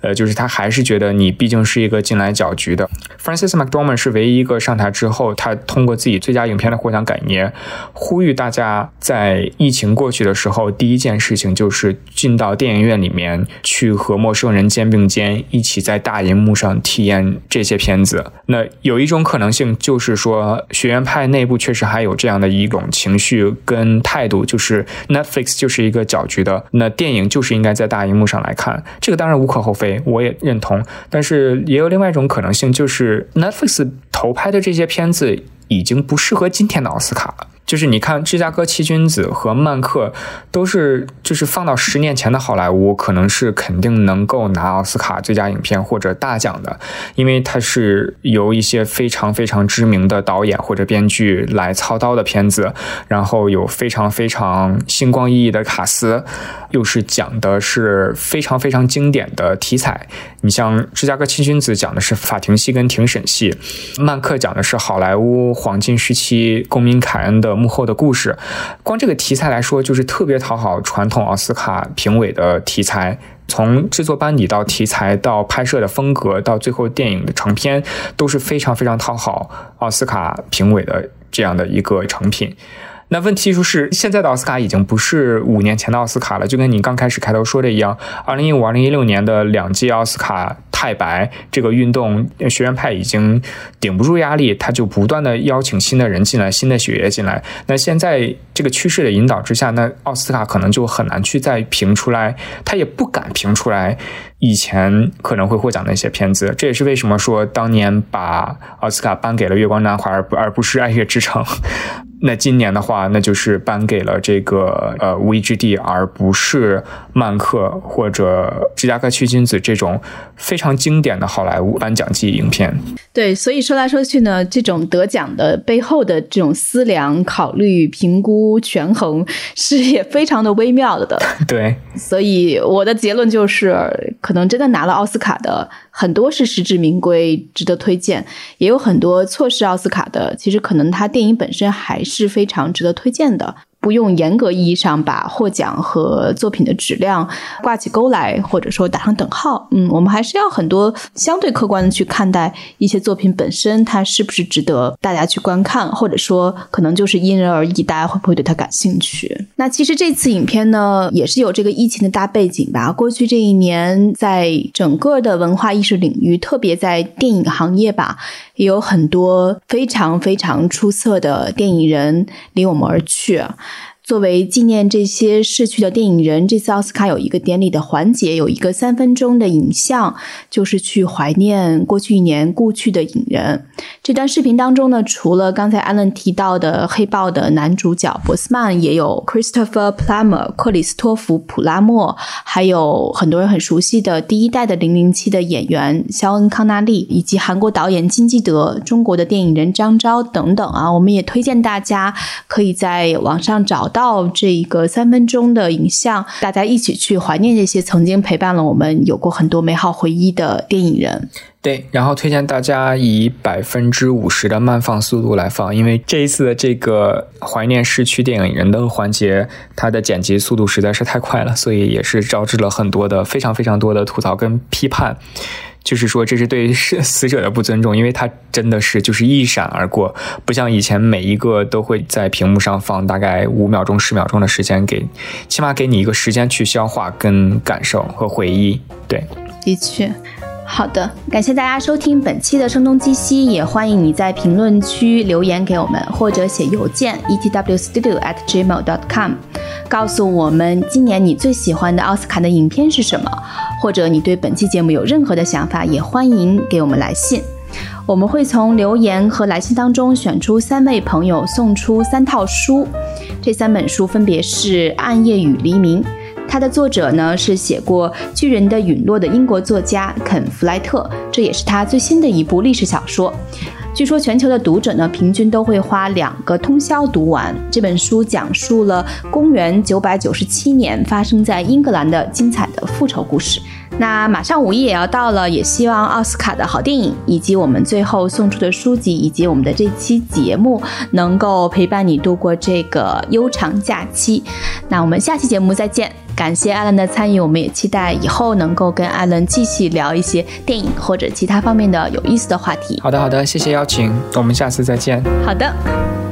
呃，就是他还是觉得你毕竟是一个进来搅局的。Francis McDormand 是唯一一个上台之后，他通过自己最佳影片的获奖感言，呼吁大家在疫情过去的时候，第一件事情就是进到电影院里面去和陌生人肩并肩一。起在大荧幕上体验这些片子，那有一种可能性就是说，学院派内部确实还有这样的一种情绪跟态度，就是 Netflix 就是一个搅局的，那电影就是应该在大荧幕上来看，这个当然无可厚非，我也认同。但是也有另外一种可能性，就是 Netflix 投拍的这些片子已经不适合今天的奥斯卡了。就是你看，芝加哥七君子和曼克都是，就是放到十年前的好莱坞，可能是肯定能够拿奥斯卡最佳影片或者大奖的，因为它是由一些非常非常知名的导演或者编剧来操刀的片子，然后有非常非常星光熠熠的卡司，又是讲的是非常非常经典的题材。你像芝加哥七君子讲的是法庭戏跟庭审戏，曼克讲的是好莱坞黄金时期公民凯恩的。幕后的故事，光这个题材来说，就是特别讨好传统奥斯卡评委的题材。从制作班底到题材到拍摄的风格，到最后电影的成片，都是非常非常讨好奥斯卡评委的这样的一个成品。那问题就是，现在的奥斯卡已经不是五年前的奥斯卡了，就跟你刚开始开头说的一样，二零一五、二零一六年的两届奥斯卡。太白这个运动，学院派已经顶不住压力，他就不断的邀请新的人进来，新的血液进来。那现在这个趋势的引导之下，那奥斯卡可能就很难去再评出来，他也不敢评出来以前可能会获奖的一些片子。这也是为什么说当年把奥斯卡颁给了《月光男孩》，而不而不是《爱乐之城》。那今年的话，那就是颁给了这个呃《无意之地》，而不是《曼克》或者《芝加哥区君子》这种非常经典的好莱坞颁奖季影片。对，所以说来说去呢，这种得奖的背后的这种思量、考虑、评估、权衡，是也非常的微妙的。<laughs> 对，所以我的结论就是，可能真的拿了奥斯卡的。很多是实至名归、值得推荐，也有很多错失奥斯卡的。其实可能他电影本身还是是非常值得推荐的。不用严格意义上把获奖和作品的质量挂起钩来，或者说打上等号。嗯，我们还是要很多相对客观的去看待一些作品本身，它是不是值得大家去观看，或者说可能就是因人而异，大家会不会对它感兴趣？那其实这次影片呢，也是有这个疫情的大背景吧。过去这一年，在整个的文化艺术领域，特别在电影行业吧，也有很多非常非常出色的电影人离我们而去。作为纪念这些逝去的电影人，这次奥斯卡有一个典礼的环节，有一个三分钟的影像，就是去怀念过去一年故去的影人。这段视频当中呢，除了刚才安伦提到的《黑豹》的男主角博斯曼，也有 Christopher Plummer 克里斯托弗·普拉默，还有很多人很熟悉的第一代的零零七的演员肖恩·康纳利，以及韩国导演金基德、中国的电影人张昭等等啊。我们也推荐大家可以在网上找到到这一个三分钟的影像，大家一起去怀念这些曾经陪伴了我们、有过很多美好回忆的电影人。对，然后推荐大家以百分之五十的慢放速度来放，因为这一次的这个怀念逝去电影人的环节，它的剪辑速度实在是太快了，所以也是招致了很多的非常非常多的吐槽跟批判。就是说，这是对死者的不尊重，因为他真的是就是一闪而过，不像以前每一个都会在屏幕上放大概五秒钟、十秒钟的时间，给起码给你一个时间去消化、跟感受和回忆。对，的确。好的，感谢大家收听本期的声东击西，也欢迎你在评论区留言给我们，或者写邮件 etwstudio@gmail.com，告诉我们今年你最喜欢的奥斯卡的影片是什么，或者你对本期节目有任何的想法，也欢迎给我们来信。我们会从留言和来信当中选出三位朋友，送出三套书，这三本书分别是《暗夜与黎明》。它的作者呢是写过《巨人的陨落》的英国作家肯·弗莱特，这也是他最新的一部历史小说。据说全球的读者呢平均都会花两个通宵读完这本书，讲述了公元997年发生在英格兰的精彩的复仇故事。那马上五一也要到了，也希望奥斯卡的好电影，以及我们最后送出的书籍，以及我们的这期节目，能够陪伴你度过这个悠长假期。那我们下期节目再见。感谢艾伦的参与，我们也期待以后能够跟艾伦继续聊一些电影或者其他方面的有意思的话题。好的，好的，谢谢邀请，我们下次再见。好的。